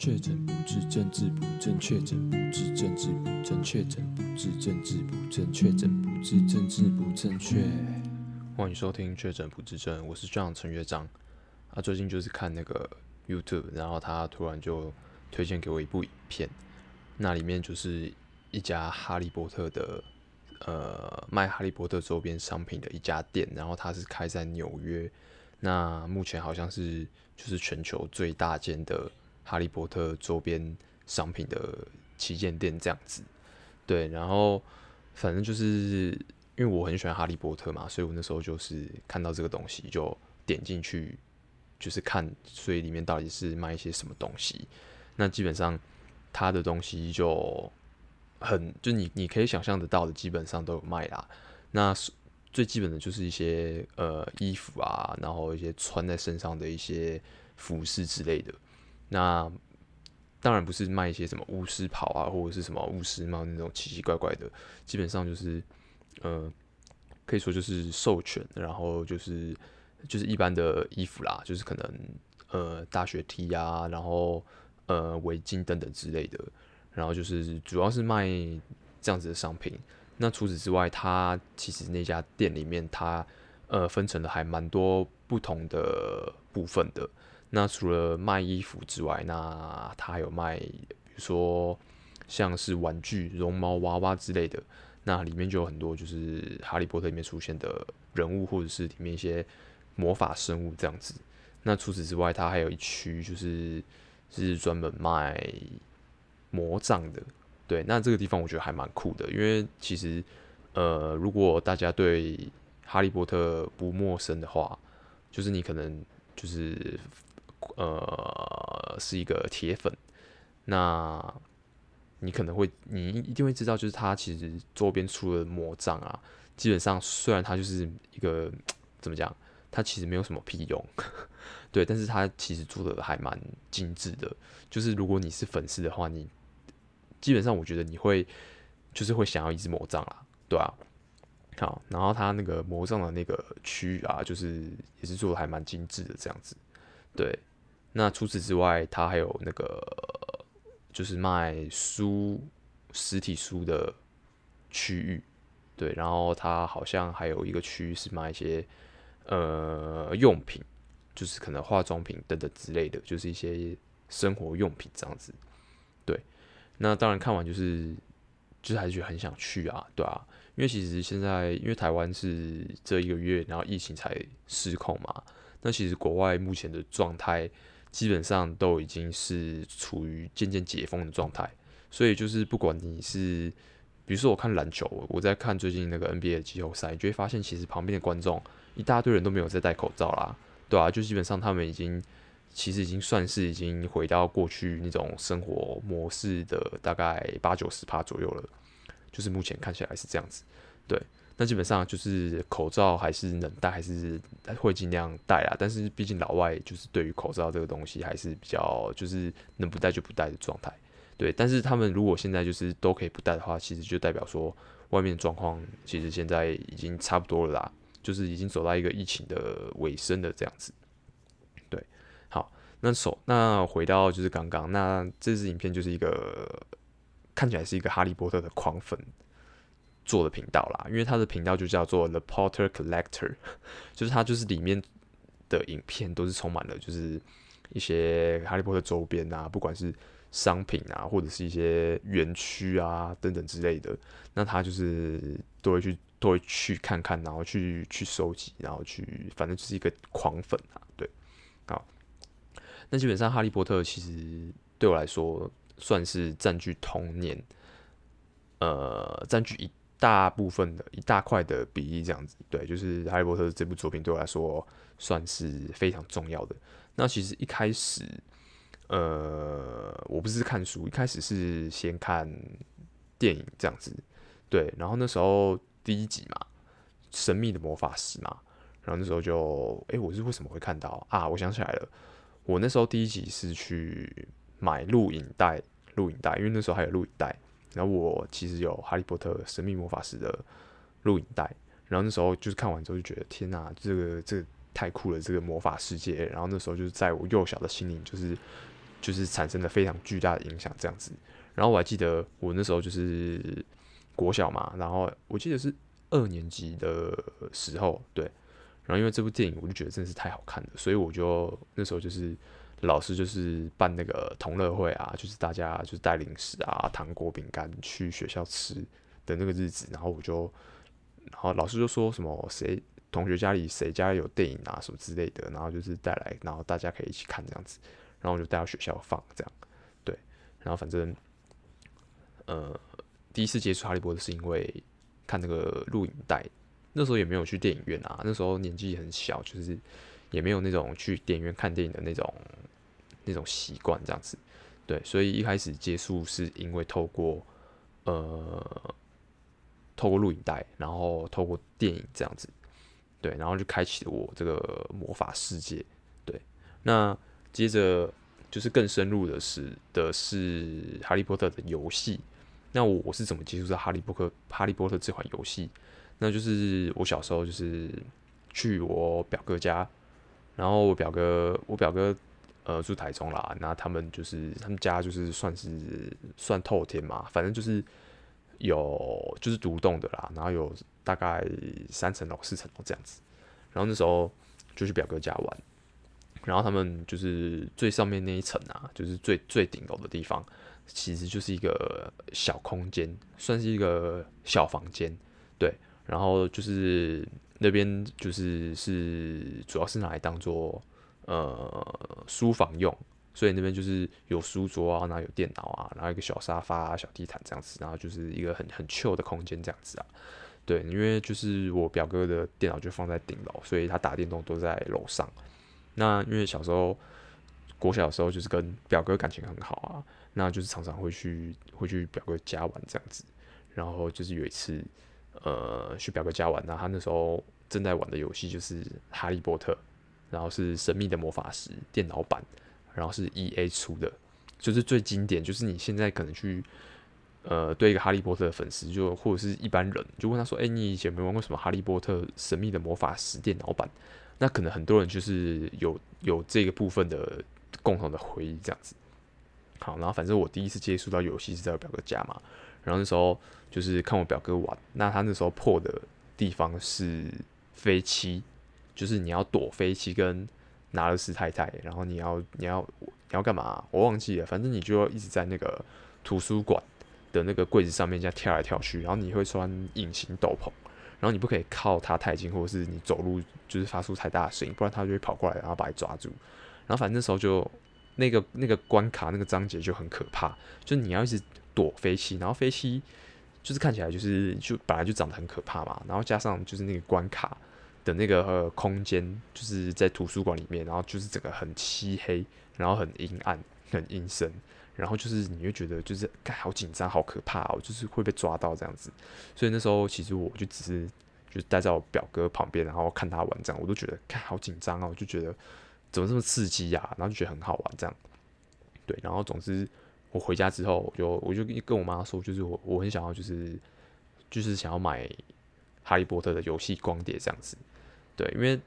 确诊不治，政治不正确；确诊不治，政治不正确；确诊不治，政治不正确；确诊不治，政治不正确。欢迎收听《确诊不治症》，我是 John 陈乐章。啊，最近就是看那个 YouTube，然后他突然就推荐给我一部影片，那里面就是一家哈利波特的，呃，卖哈利波特周边商品的一家店，然后它是开在纽约，那目前好像是就是全球最大间的。哈利波特周边商品的旗舰店这样子，对，然后反正就是因为我很喜欢哈利波特嘛，所以我那时候就是看到这个东西就点进去，就是看，所以里面到底是卖一些什么东西。那基本上它的东西就很，就你你可以想象得到的，基本上都有卖啦。那最基本的就是一些呃衣服啊，然后一些穿在身上的一些服饰之类的。那当然不是卖一些什么巫师袍啊，或者是什么巫师帽那种奇奇怪怪的，基本上就是，呃，可以说就是授权，然后就是就是一般的衣服啦，就是可能呃大学 T 啊，然后呃围巾等等之类的，然后就是主要是卖这样子的商品。那除此之外，它其实那家店里面它呃分成了还蛮多不同的部分的。那除了卖衣服之外，那他还有卖，比如说像是玩具、绒毛娃娃之类的。那里面就有很多就是哈利波特里面出现的人物，或者是里面一些魔法生物这样子。那除此之外，它还有一区就是是专门卖魔杖的。对，那这个地方我觉得还蛮酷的，因为其实呃，如果大家对哈利波特不陌生的话，就是你可能就是。呃，是一个铁粉，那你可能会，你一定会知道，就是他其实周边出的魔杖啊，基本上虽然他就是一个 怎么讲，他其实没有什么屁用，对，但是他其实做的还蛮精致的。就是如果你是粉丝的话，你基本上我觉得你会就是会想要一支魔杖啦，对啊。好，然后它那个魔杖的那个区域啊，就是也是做的还蛮精致的这样子，对。那除此之外，它还有那个就是卖书实体书的区域，对，然后它好像还有一个区域是卖一些呃用品，就是可能化妆品等等之类的，就是一些生活用品这样子。对，那当然看完就是就是还是很想去啊，对啊，因为其实现在因为台湾是这一个月，然后疫情才失控嘛，那其实国外目前的状态。基本上都已经是处于渐渐解封的状态，所以就是不管你是，比如说我看篮球，我在看最近那个 NBA 的季后赛，你就会发现其实旁边的观众一大堆人都没有在戴口罩啦，对啊，就基本上他们已经其实已经算是已经回到过去那种生活模式的大概八九十趴左右了，就是目前看起来是这样子，对。那基本上就是口罩还是能戴，还是会尽量戴啊。但是毕竟老外就是对于口罩这个东西还是比较就是能不戴就不戴的状态。对，但是他们如果现在就是都可以不戴的话，其实就代表说外面状况其实现在已经差不多了啦，就是已经走到一个疫情的尾声的这样子。对，好，那首那回到就是刚刚那这支影片就是一个看起来是一个哈利波特的狂粉。做的频道啦，因为他的频道就叫做 The Potter Collector，就是他就是里面的影片都是充满了就是一些哈利波特周边啊，不管是商品啊，或者是一些园区啊等等之类的，那他就是都会去都会去看看，然后去去收集，然后去反正就是一个狂粉啊，对，好，那基本上哈利波特其实对我来说算是占据童年，呃，占据一。大部分的一大块的比例这样子，对，就是《哈利波特》这部作品对我来说算是非常重要的。那其实一开始，呃，我不是看书，一开始是先看电影这样子，对。然后那时候第一集嘛，《神秘的魔法师》嘛，然后那时候就，哎，我是为什么会看到啊？我想起来了，我那时候第一集是去买录影带，录影带，因为那时候还有录影带。然后我其实有《哈利波特：神秘魔法石》的录影带，然后那时候就是看完之后就觉得天哪，这个这个太酷了，这个魔法世界。然后那时候就是在我幼小的心灵就是就是产生了非常巨大的影响，这样子。然后我还记得我那时候就是国小嘛，然后我记得是二年级的时候，对。然后因为这部电影，我就觉得真的是太好看了，所以我就那时候就是老师就是办那个同乐会啊，就是大家就是带零食啊、糖果、饼干去学校吃的那个日子，然后我就，然后老师就说什么谁同学家里谁家有电影啊什么之类的，然后就是带来，然后大家可以一起看这样子，然后我就带到学校放这样，对，然后反正。呃，第一次接触哈利波特是因为看那个录影带，那时候也没有去电影院啊，那时候年纪很小，就是也没有那种去电影院看电影的那种那种习惯这样子，对，所以一开始接触是因为透过呃透过录影带，然后透过电影这样子，对，然后就开启了我这个魔法世界，对，那接着就是更深入的是的是哈利波特的游戏。那我我是怎么接触到哈利波特哈利波特这款游戏？那就是我小时候就是去我表哥家，然后我表哥我表哥呃住台中啦，那他们就是他们家就是算是算透天嘛，反正就是有就是独栋的啦，然后有大概三层楼四层楼这样子，然后那时候就去表哥家玩，然后他们就是最上面那一层啊，就是最最顶楼的地方。其实就是一个小空间，算是一个小房间，对。然后就是那边就是是主要是拿来当做呃书房用，所以那边就是有书桌啊，然后有电脑啊，然后一个小沙发、小地毯这样子，然后就是一个很很 chill 的空间这样子啊。对，因为就是我表哥的电脑就放在顶楼，所以他打电动都在楼上。那因为小时候国小的时候就是跟表哥感情很好啊。那就是常常会去会去表哥家玩这样子，然后就是有一次，呃，去表哥家玩，那他那时候正在玩的游戏就是《哈利波特》，然后是《神秘的魔法石》电脑版，然后是 EA 出的，就是最经典，就是你现在可能去，呃，对一个哈利波特的粉丝，就或者是一般人，就问他说，哎、你以前没玩过什么《哈利波特》《神秘的魔法石》电脑版？那可能很多人就是有有这个部分的共同的回忆这样子。好，然后反正我第一次接触到游戏是在我表哥家嘛，然后那时候就是看我表哥玩，那他那时候破的地方是飞七，就是你要躲飞七跟拿了斯太太，然后你要你要你要干嘛？我忘记了，反正你就一直在那个图书馆的那个柜子上面这样跳来跳去，然后你会穿隐形斗篷，然后你不可以靠他太近，或者是你走路就是发出太大的声音，不然他就会跑过来，然后把你抓住，然后反正那时候就。那个那个关卡那个章节就很可怕，就是你要一直躲飞七，然后飞七就是看起来就是就本来就长得很可怕嘛，然后加上就是那个关卡的那个呃空间就是在图书馆里面，然后就是整个很漆黑，然后很阴暗，很阴森，然后就是你会觉得就是看好紧张，好可怕哦，就是会被抓到这样子，所以那时候其实我就只是就待在我表哥旁边，然后看他玩这样，我都觉得看好紧张啊，我就觉得。怎么这么刺激呀、啊？然后就觉得很好玩，这样，对。然后总之，我回家之后，我就我就跟我妈说，就是我我很想要，就是就是想要买哈利波特的游戏光碟这样子，对。因为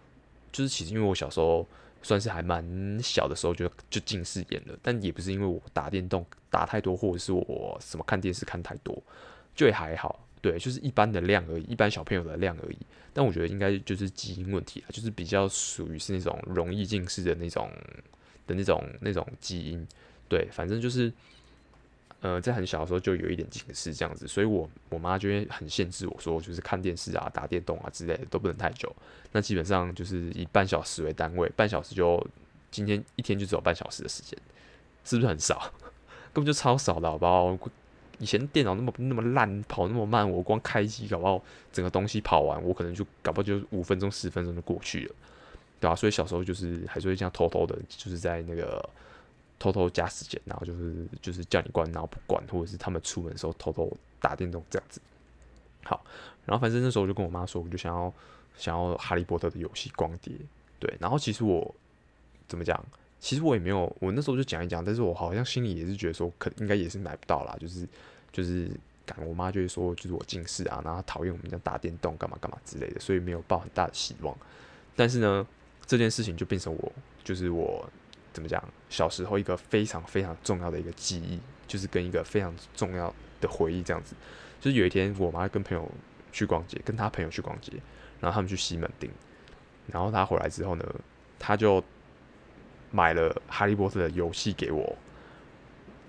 就是其实因为我小时候算是还蛮小的时候就就近视眼了，但也不是因为我打电动打太多，或者是我什么看电视看太多，就也还好。对，就是一般的量而已，一般小朋友的量而已。但我觉得应该就是基因问题啊，就是比较属于是那种容易近视的那种的那种那种基因。对，反正就是，呃，在很小的时候就有一点近视这样子，所以我我妈就会很限制我说，就是看电视啊、打电动啊之类的都不能太久。那基本上就是以半小时为单位，半小时就今天一天就只有半小时的时间，是不是很少？根本就超少的，好不好？以前电脑那么那么烂，跑那么慢，我光开机搞不好整个东西跑完，我可能就搞不好就五分钟十分钟就过去了，对吧、啊？所以小时候就是还是会这样偷偷的，就是在那个偷偷加时间，然后就是就是叫你关，然后不关，或者是他们出门的时候偷偷打电动这样子。好，然后反正那时候我就跟我妈说，我就想要想要哈利波特的游戏光碟，对。然后其实我怎么讲？其实我也没有，我那时候就讲一讲，但是我好像心里也是觉得说，可应该也是买不到啦，就是就是，感我妈就会说，就是我近视啊，然后讨厌我们家打电动干嘛干嘛之类的，所以没有抱很大的希望。但是呢，这件事情就变成我，就是我怎么讲？小时候一个非常非常重要的一个记忆，就是跟一个非常重要的回忆这样子。就是有一天，我妈跟朋友去逛街，跟她朋友去逛街，然后他们去西门町，然后她回来之后呢，她就买了哈利波特的游戏给我。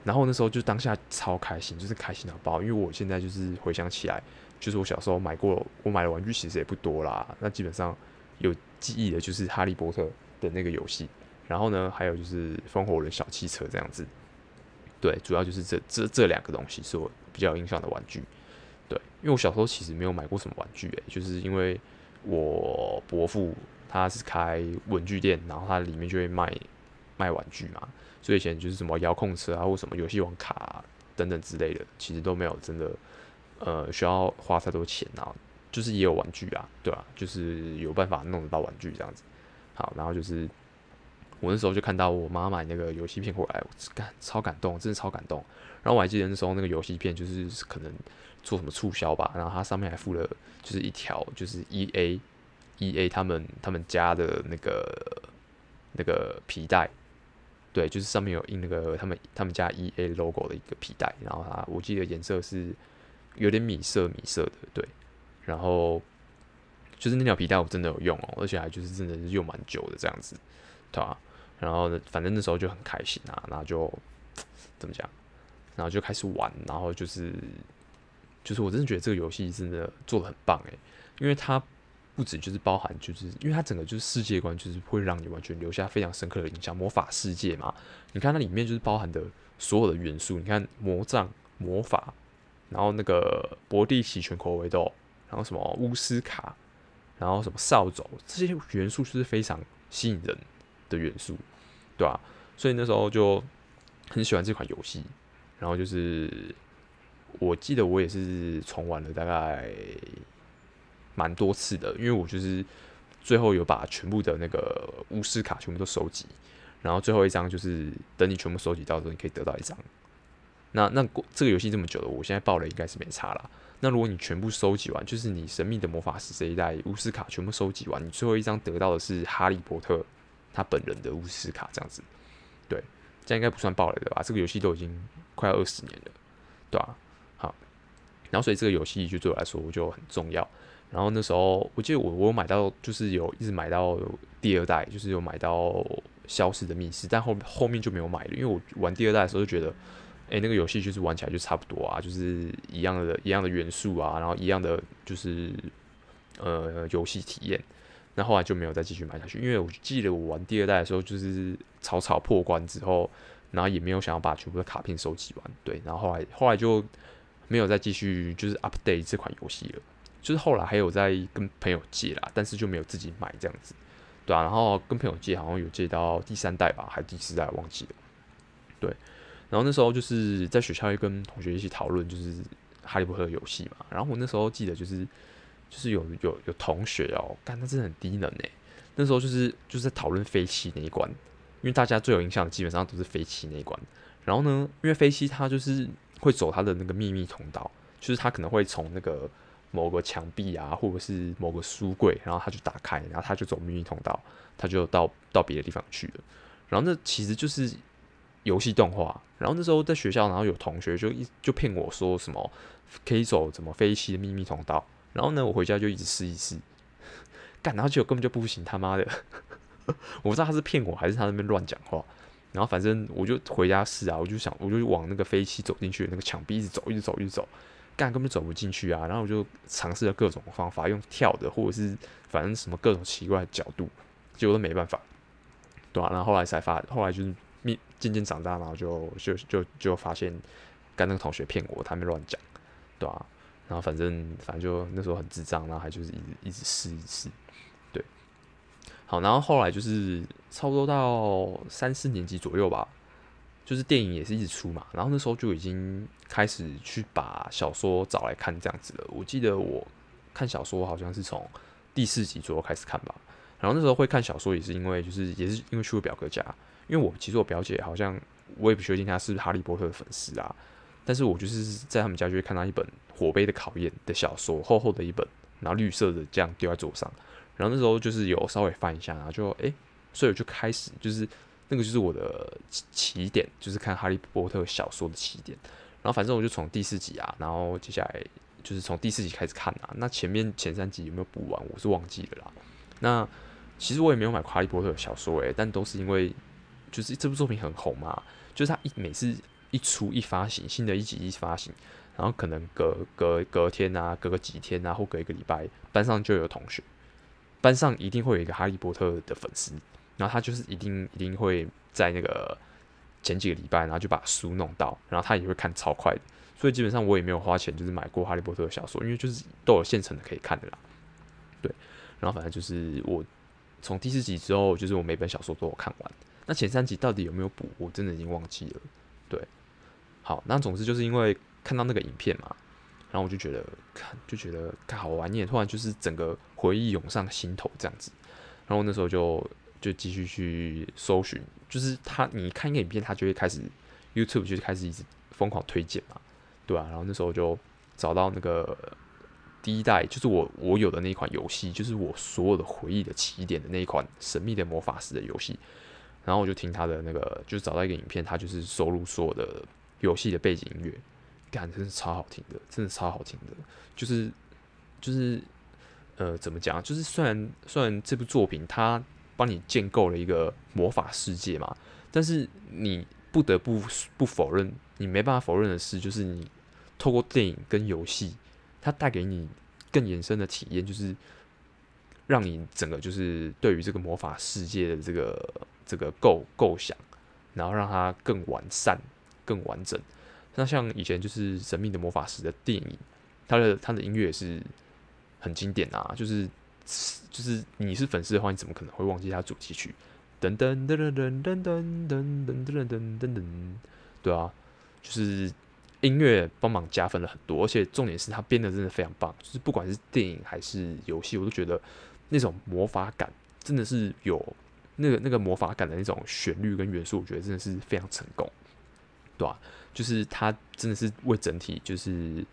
然后那时候就当下超开心，就是开心到爆，因为我现在就是回想起来，就是我小时候买过，我买的玩具其实也不多啦，那基本上有记忆的就是哈利波特的那个游戏，然后呢，还有就是风火轮小汽车这样子，对，主要就是这这这两个东西是我比较有印象的玩具，对，因为我小时候其实没有买过什么玩具诶、就是因为我伯父他是开文具店，然后他里面就会卖卖玩具嘛。所以以前就是什么遥控车啊，或什么游戏王卡、等等之类的，其实都没有真的，呃，需要花太多钱啊。就是也有玩具啊，对吧、啊？就是有办法弄得到玩具这样子。好，然后就是我那时候就看到我妈买那个游戏片回来，我干超感动，真的超感动。然后我还记得那时候那个游戏片就是可能做什么促销吧，然后它上面还附了就是一条就是 E A E A 他们他们家的那个那个皮带。对，就是上面有印那个他们他们家 EA logo 的一个皮带，然后它我记得颜色是有点米色米色的，对，然后就是那条皮带我真的有用哦，而且还就是真的是用蛮久的这样子，对吧？然后呢，反正那时候就很开心啊，然后就 怎么讲，然后就开始玩，然后就是就是我真的觉得这个游戏真的做的很棒诶，因为它。不止就是包含，就是因为它整个就是世界观，就是会让你完全留下非常深刻的印象。魔法世界嘛，你看它里面就是包含的所有的元素，你看魔杖、魔法，然后那个博地奇全口味豆，然后什么巫师卡，然后什么扫帚，这些元素就是非常吸引人的元素，对吧、啊？所以那时候就很喜欢这款游戏，然后就是我记得我也是重玩了大概。蛮多次的，因为我就是最后有把全部的那个巫师卡全部都收集，然后最后一张就是等你全部收集到的时候，你可以得到一张。那那这个游戏这么久了，我现在爆了应该是没差啦。那如果你全部收集完，就是你神秘的魔法师这一代巫师卡全部收集完，你最后一张得到的是哈利波特他本人的巫师卡，这样子，对，这样应该不算爆雷的吧？这个游戏都已经快要二十年了，对吧？好，然后所以这个游戏就对我来说我就很重要。然后那时候，我记得我我有买到，就是有一直买到第二代，就是有买到消失的密室，但后后面就没有买了，因为我玩第二代的时候就觉得，哎，那个游戏就是玩起来就差不多啊，就是一样的一样的元素啊，然后一样的就是呃游戏体验，那后来就没有再继续买下去，因为我记得我玩第二代的时候就是草草破关之后，然后也没有想要把全部的卡片收集完，对，然后后来后来就没有再继续就是 update 这款游戏了。就是后来还有在跟朋友借啦，但是就没有自己买这样子，对啊，然后跟朋友借，好像有借到第三代吧，还是第四代，忘记了。对，然后那时候就是在学校会跟同学一起讨论，就是哈利波特游戏嘛。然后我那时候记得就是就是有有有同学哦、干他真的很低能诶、那时候就是就是在讨论飞七那一关，因为大家最有印象的基本上都是飞七那一关。然后呢，因为飞七他就是会走他的那个秘密通道，就是他可能会从那个。某个墙壁啊，或者是某个书柜，然后他就打开，然后他就走秘密通道，他就到到别的地方去了。然后那其实就是游戏动画。然后那时候在学校，然后有同学就一就骗我说什么可以走怎么飞行的秘密通道。然后呢，我回家就一直试一试，干，然后结果根本就不行，他妈的，我不知道他是骗我还是他那边乱讲话。然后反正我就回家试啊，我就想我就往那个飞机走进去的那个墙壁一直走，一直走，一直走。干根本走不进去啊！然后我就尝试了各种方法，用跳的或者是反正什么各种奇怪的角度，结果都没办法，对啊，然后后来才发，后来就是渐渐长大，然后就就就就发现，干那个同学骗我，他没乱讲，对啊，然后反正反正就那时候很智障，然后还就是一直一直试一试，对。好，然后后来就是差不多到三四年级左右吧。就是电影也是一直出嘛，然后那时候就已经开始去把小说找来看这样子了。我记得我看小说好像是从第四集左右开始看吧，然后那时候会看小说也是因为就是也是因为去我表哥家，因为我其实我表姐好像我也不确定她是不是哈利波特的粉丝啊，但是我就是在他们家就会看到一本《火杯的考验》的小说，厚厚的一本，然后绿色的这样丢在桌上，然后那时候就是有稍微翻一下，然后就诶、所以我就开始就是。那个就是我的起点，就是看哈利波特小说的起点。然后反正我就从第四集啊，然后接下来就是从第四集开始看啊。那前面前三集有没有补完，我是忘记了啦。那其实我也没有买哈利波特小说诶，但都是因为就是这部作品很红嘛，就是他一每次一出一发行，新的一集一发行，然后可能隔隔隔天啊，隔个几天啊，或隔一个礼拜，班上就有同学，班上一定会有一个哈利波特的粉丝，然后他就是一定一定会在那个。前几个礼拜，然后就把书弄到，然后他也会看超快的，所以基本上我也没有花钱，就是买过哈利波特的小说，因为就是都有现成的可以看的啦。对，然后反正就是我从第四集之后，就是我每本小说都有看完。那前三集到底有没有补？我真的已经忘记了。对，好，那总之就是因为看到那个影片嘛，然后我就觉得看就觉得看好玩，你突然就是整个回忆涌上心头这样子，然后那时候就。就继续去搜寻，就是他，你看一个影片，他就会开始 YouTube 就开始一直疯狂推荐嘛，对啊，然后那时候就找到那个第一代，就是我我有的那一款游戏，就是我所有的回忆的起点的那一款神秘的魔法师的游戏。然后我就听他的那个，就是找到一个影片，他就是收录所有的游戏的背景音乐，感觉真是超好听的，真的超好听的，就是就是呃，怎么讲？就是虽然虽然这部作品它。帮你建构了一个魔法世界嘛，但是你不得不不否认，你没办法否认的是，就是你透过电影跟游戏，它带给你更延伸的体验，就是让你整个就是对于这个魔法世界的这个这个构构想，然后让它更完善、更完整。那像以前就是《神秘的魔法师》的电影，它的它的音乐也是很经典啊，就是。就是你是粉丝的话，你怎么可能会忘记他主题曲？噔噔噔噔噔噔噔噔噔噔噔噔噔，对啊，就是音乐帮忙加分了很多，而且重点是他编的真的非常棒。就是不管是电影还是游戏，我都觉得那种魔法感真的是有那个那个魔法感的那种旋律跟元素，我觉得真的是非常成功，对啊，就是他真的是为整体就是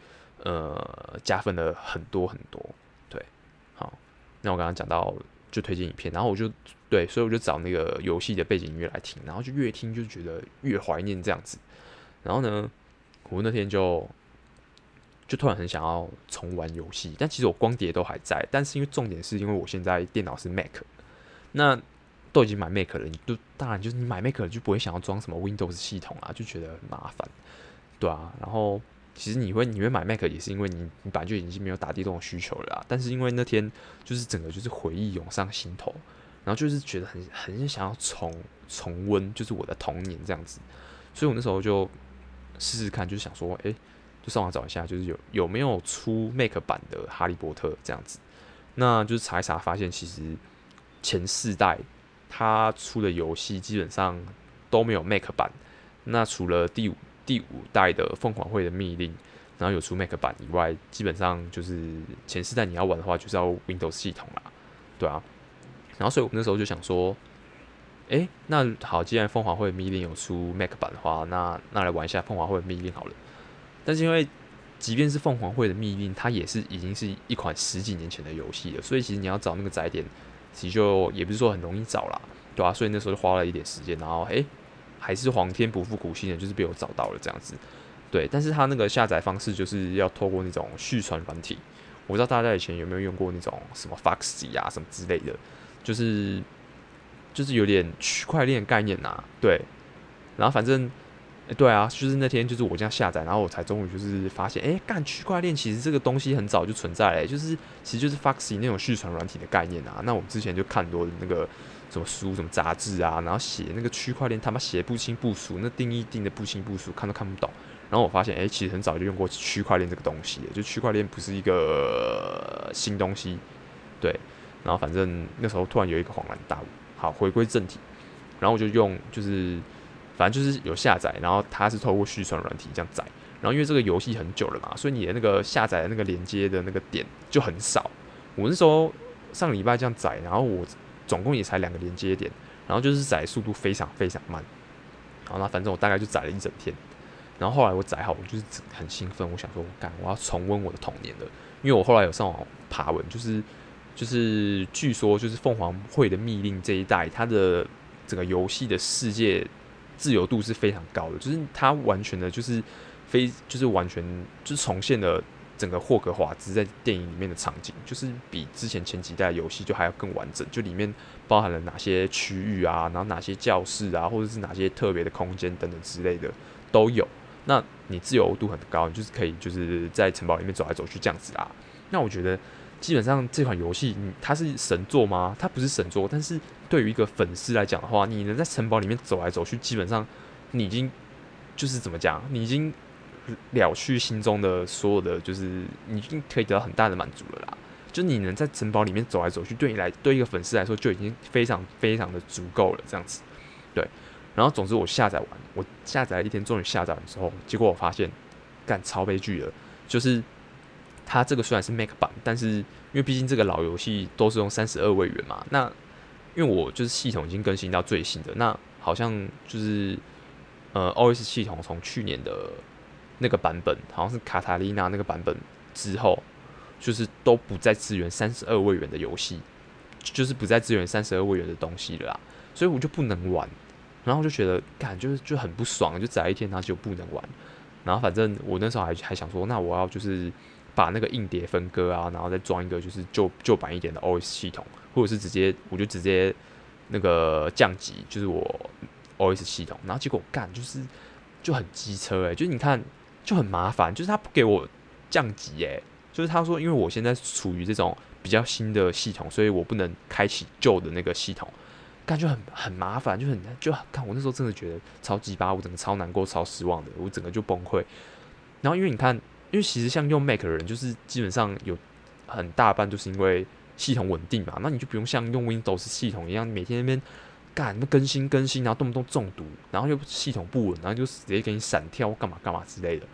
呃加分了很多很多。对，好那我刚刚讲到就推荐影片，然后我就对，所以我就找那个游戏的背景音乐来听，然后就越听就觉得越怀念这样子。然后呢，我那天就就突然很想要重玩游戏，但其实我光碟都还在，但是因为重点是因为我现在电脑是 Mac，那都已经买 Mac 了，你就当然就是你买 Mac 了就不会想要装什么 Windows 系统啊，就觉得很麻烦，对啊，然后。其实你会你会买 Mac 也是因为你你本来就已经没有打地洞的需求了啦，但是因为那天就是整个就是回忆涌上心头，然后就是觉得很很想要重重温，就是我的童年这样子，所以我那时候就试试看，就是想说，哎，就上网找一下，就是有有没有出 Mac 版的哈利波特这样子，那就是查一查，发现其实前四代它出的游戏基本上都没有 Mac 版，那除了第五。第五代的凤凰会的密令，然后有出 Mac 版以外，基本上就是前四代你要玩的话，就是要 Windows 系统啦，对啊。然后所以我那时候就想说，哎、那好，既然凤凰会的密令有出 Mac 版的话，那那来玩一下凤凰会的密令好了。但是因为即便是凤凰会的密令，它也是已经是一款十几年前的游戏了，所以其实你要找那个载点，其实就也不是说很容易找啦，对啊。所以那时候就花了一点时间，然后哎。欸还是皇天不负苦心人，就是被我找到了这样子，对。但是它那个下载方式就是要透过那种续传软体，我不知道大家以前有没有用过那种什么 Foxy 啊什么之类的，就是就是有点区块链概念呐、啊，对。然后反正，对啊，就是那天就是我这样下载，然后我才终于就是发现，哎、干区块链其实这个东西很早就存在了、欸，就是其实就是 Foxy 那种续传软体的概念啊。那我们之前就看多那个。什么书、什么杂志啊，然后写那个区块链，他妈写不清不楚，那定义定的不清不楚，看都看不懂。然后我发现，哎，其实很早就用过区块链这个东西，就区块链不是一个新东西，对。然后反正那时候突然有一个恍然大悟。好，回归正题，然后我就用，就是反正就是有下载，然后它是透过续传软体这样载。然后因为这个游戏很久了嘛，所以你的那个下载的那个连接的那个点就很少。我那时候上礼拜这样载，然后我。总共也才两个连接点，然后就是载速度非常非常慢，然后那反正我大概就载了一整天，然后后来我载好，我就是很兴奋，我想说，干，我要重温我的童年了，因为我后来有上网爬文，就是就是据说就是凤凰会的密令这一代，它的整个游戏的世界自由度是非常高的，就是它完全的就是非就是完全就是重现了整个霍格华兹在电影里面的场景，就是比之前前几代游戏就还要更完整，就里面包含了哪些区域啊，然后哪些教室啊，或者是哪些特别的空间等等之类的都有。那你自由度很高，你就是可以就是在城堡里面走来走去这样子啊。那我觉得基本上这款游戏，它是神作吗？它不是神作，但是对于一个粉丝来讲的话，你能在城堡里面走来走去，基本上你已经就是怎么讲，你已经了去心中的所有的，就是你已经可以得到很大的满足了啦。就你能在城堡里面走来走去，对你来对一个粉丝来说就已经非常非常的足够了，这样子，对。然后，总之我下载完，我下载了一天，终于下载完之后，结果我发现，干超悲剧了。就是它这个虽然是 Mac 版，但是因为毕竟这个老游戏都是用三十二位元嘛，那因为我就是系统已经更新到最新的，那好像就是呃 OS 系统从去年的那个版本，好像是卡塔丽娜那个版本之后，就是都不再支援三十二位元的游戏，就是不再支援三十二位元的东西了啦，所以我就不能玩。然后就觉得，感就是就很不爽，就宅一天，然后就不能玩。然后反正我那时候还还想说，那我要就是把那个硬碟分割啊，然后再装一个就是旧旧版一点的 OS 系统，或者是直接我就直接那个降级，就是我 OS 系统。然后结果干就是就很机车诶、就是你看就很麻烦，就是他不给我降级诶、就是他说因为我现在处于这种比较新的系统，所以我不能开启旧的那个系统。感觉很很麻烦，就很就看我那时候真的觉得超级巴，我整个超难过、超失望的，我整个就崩溃。然后因为你看，因为其实像用 Mac 的人，就是基本上有很大半就是因为系统稳定嘛，那你就不用像用 Windows 系统一样，每天那边干那更新更新，然后动不动中毒，然后又系统不稳，然后就直接给你闪跳干嘛干嘛之类的。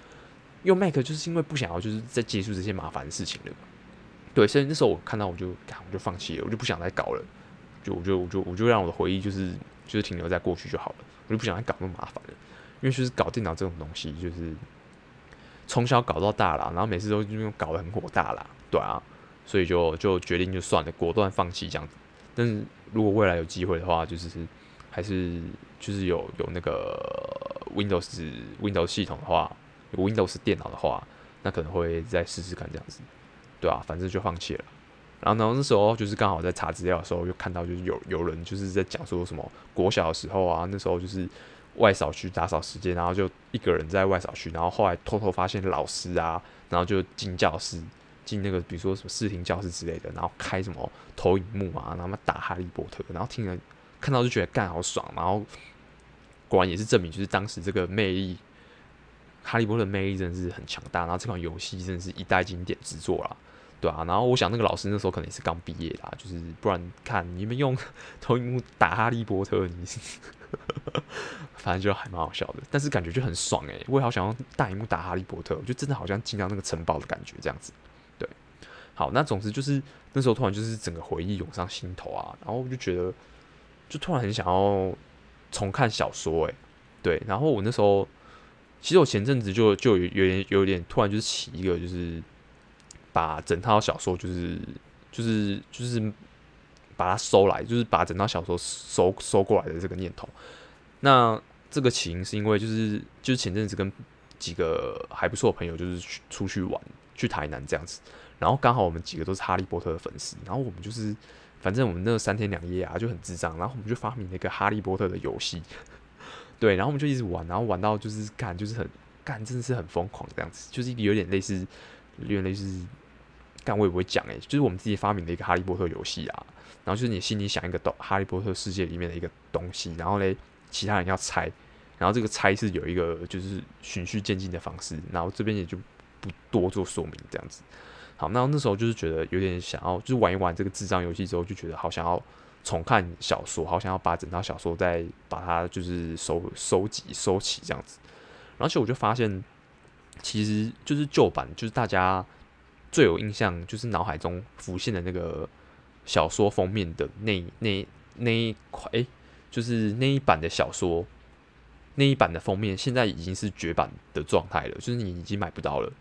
用 Mac 就是因为不想要就是再接触这些麻烦的事情了，对，所以那时候我看到我就我就放弃了，我就不想再搞了。就我就我就我就让我的回忆就是就是停留在过去就好了，我就不想再搞那么麻烦了，因为就是搞电脑这种东西，就是从小搞到大啦，然后每次都因为搞得很火大啦，对啊，所以就就决定就算了，果断放弃这样子。但是如果未来有机会的话，就是还是就是有有那个 Windows Windows 系统的话，Windows 电脑的话，那可能会再试试看这样子，对啊，反正就放弃了。然后，然后那时候就是刚好在查资料的时候，就看到就是有有人就是在讲说什么国小的时候啊，那时候就是外扫区打扫时间，然后就一个人在外扫区，然后后来偷偷发现老师啊，然后就进教室，进那个比如说什么视听教室之类的，然后开什么投影幕啊，然后打哈利波特，然后听了看到就觉得干好爽，然后果然也是证明就是当时这个魅力，哈利波特的魅力真的是很强大，然后这款游戏真的是一代经典之作啦。对啊，然后我想那个老师那时候可能也是刚毕业啦，就是不然看你们用 投影幕打哈利波特，你 反正就还蛮好笑的，但是感觉就很爽诶、我也好想用大荧幕打哈利波特，我就真的好像进到那个城堡的感觉这样子。对，好，那总之就是那时候突然就是整个回忆涌上心头啊，然后我就觉得就突然很想要重看小说诶、对，然后我那时候其实我前阵子就就有有点有点突然就是起一个就是。把整套小说就是就是就是把它收来，就是把整套小说收收过来的这个念头。那这个起因是因为就是就是前阵子跟几个还不错的朋友就是去出去玩，去台南这样子，然后刚好我们几个都是哈利波特的粉丝，然后我们就是反正我们那三天两夜啊就很智障，然后我们就发明了一个哈利波特的游戏，对，然后我们就一直玩，然后玩到就是干就是很干真的是很疯狂这样子，就是一个有点类似有点类似。但我也不会讲诶，就是我们自己发明的一个哈利波特游戏啊，然后就是你心里想一个哈利波特世界里面的一个东西，然后嘞其他人要猜，然后这个猜是有一个就是循序渐进的方式，然后这边也就不多做说明这样子。好，那那时候就是觉得有点想要，就是玩一玩这个智障游戏之后，就觉得好想要重看小说，好想要把整套小说再把它就是收收集收起这样子。而且我就发现，其实就是旧版，就是大家。最有印象就是脑海中浮现的那个小说封面的那那那一块，哎、就是那一版的小说，那一版的封面现在已经是绝版的状态了，就是你已经买不到了。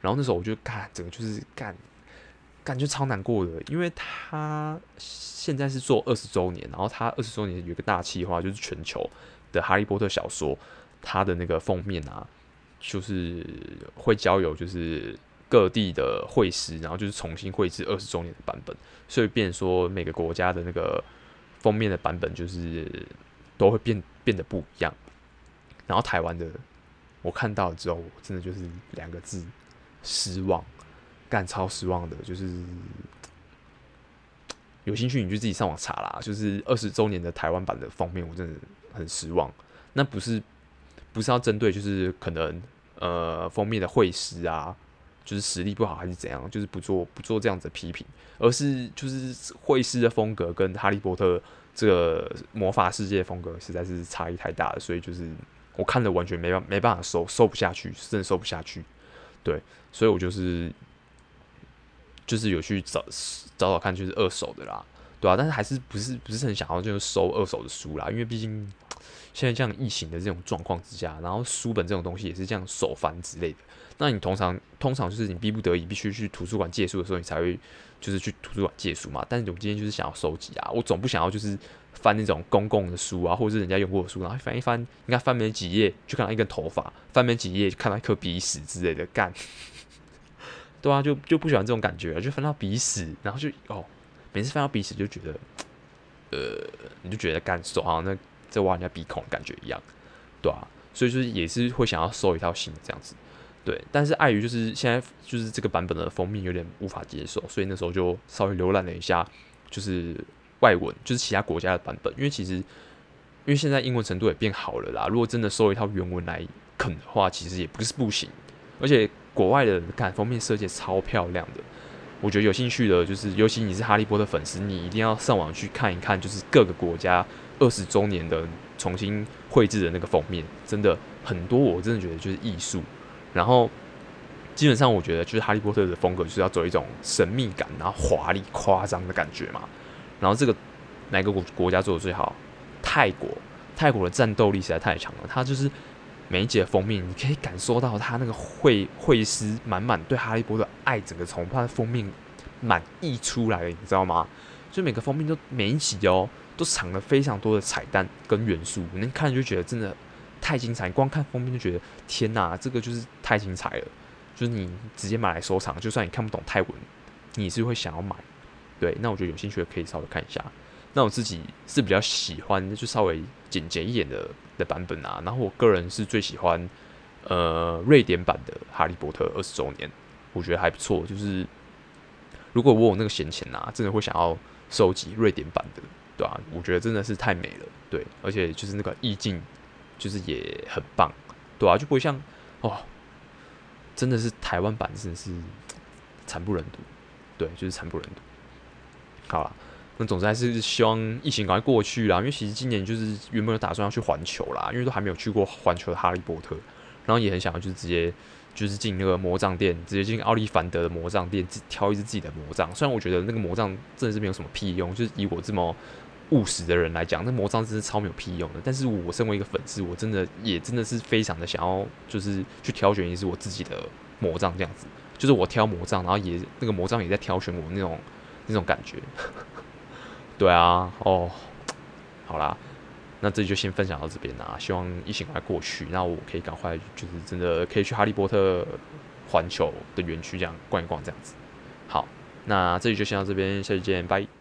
然后那时候我就看，整个就是干，感觉超难过的，因为他现在是做二十周年，然后他二十周年有一个大企划，就是全球的哈利波特小说，他的那个封面啊，就是会交由就是各地的绘师，然后就是重新绘制二十周年的版本，所以变说每个国家的那个封面的版本就是都会变变得不一样。然后台湾的我看到之后，真的就是两个字：失望。干超失望的，就是有兴趣你就自己上网查啦。就是二十周年的台湾版的封面，我真的很失望。那不是不是要针对，就是可能呃封面的绘师啊，就是实力不好还是怎样，就是不做不做这样子的批评，而是就是会师的风格跟哈利波特这个魔法世界风格实在是差异太大了，所以就是我看了完全没办没办法收收不下去，真的收不下去。对，所以我就是。就是有去找找找看，就是二手的啦，对啊，但是还是不是不是很想要就是收二手的书啦，因为毕竟现在这样疫情的这种状况之下，然后书本这种东西也是这样手翻之类的。那你通常通常就是你逼不得已必须去图书馆借书的时候，你才会就是去图书馆借书嘛。但是我今天就是想要收集啊，我总不想要就是翻那种公共的书啊，或者是人家用过的书，然后翻一翻，你看翻没几页就看到一根头发，翻没几页就看到一颗鼻屎之类的干。对啊，就就不喜欢这种感觉，就翻到鼻屎，然后就哦，每次翻到鼻屎就觉得，呃，你就觉得干受好像那在挖人家鼻孔感觉一样，对啊，所以就是也是会想要收一套新的这样子，对，但是碍于就是现在就是这个版本的封面有点无法接受，所以那时候就稍微浏览了一下，就是外文，就是其他国家的版本，因为其实因为现在英文程度也变好了啦，如果真的收一套原文来啃的话，其实也不是不行，而且。国外的看封面设计超漂亮的，我觉得有兴趣的，就是尤其你是哈利波特粉丝，你一定要上网去看一看，就是各个国家二十周年的重新绘制的那个封面，真的很多，我真的觉得就是艺术。然后基本上我觉得就是哈利波特的风格就是要走一种神秘感，然后华丽夸张的感觉嘛。然后这个哪个国国家做的最好？泰国，泰国的战斗力实在太强了，它就是。每一集的封面，你可以感受到他那个绘绘师满满对哈利波特爱，整个从他的封面满溢出来了，你知道吗？所以每个封面都每一集哦，都藏了非常多的彩蛋跟元素，你看就觉得真的太精彩。光看封面就觉得天哪，这个就是太精彩了，就是你直接买来收藏，就算你看不懂泰文，你是会想要买。对，那我觉得有兴趣的可以稍微看一下。那我自己是比较喜欢，就稍微简简一点的的版本啊。然后我个人是最喜欢，呃，瑞典版的《哈利波特》二十周年，我觉得还不错。就是如果我有那个闲钱啊，真的会想要收集瑞典版的，对、啊？我觉得真的是太美了，对，而且就是那个意境，就是也很棒，对啊，就不会像哦，真的是台湾版真的是惨不忍睹，对，就是惨不忍睹。好了。那总之还是希望疫情赶快过去啦，因为其实今年就是原本有打算要去环球啦，因为都还没有去过环球的哈利波特，然后也很想要就是直接就是进那个魔杖店，直接进奥利凡德的魔杖店，挑一支自己的魔杖。虽然我觉得那个魔杖真的是没有什么屁用，就是以我这么务实的人来讲，那魔杖真是超没有屁用的。但是我身为一个粉丝，我真的也真的是非常的想要，就是去挑选一支我自己的魔杖这样子，就是我挑魔杖，然后也那个魔杖也在挑选我那种那种感觉。对啊，哦，好啦，那这就先分享到这边啦。希望疫情快过去，那我可以赶快就是真的可以去哈利波特环球的园区这样逛一逛，这样子。好，那这里就先到这边，下期见，拜。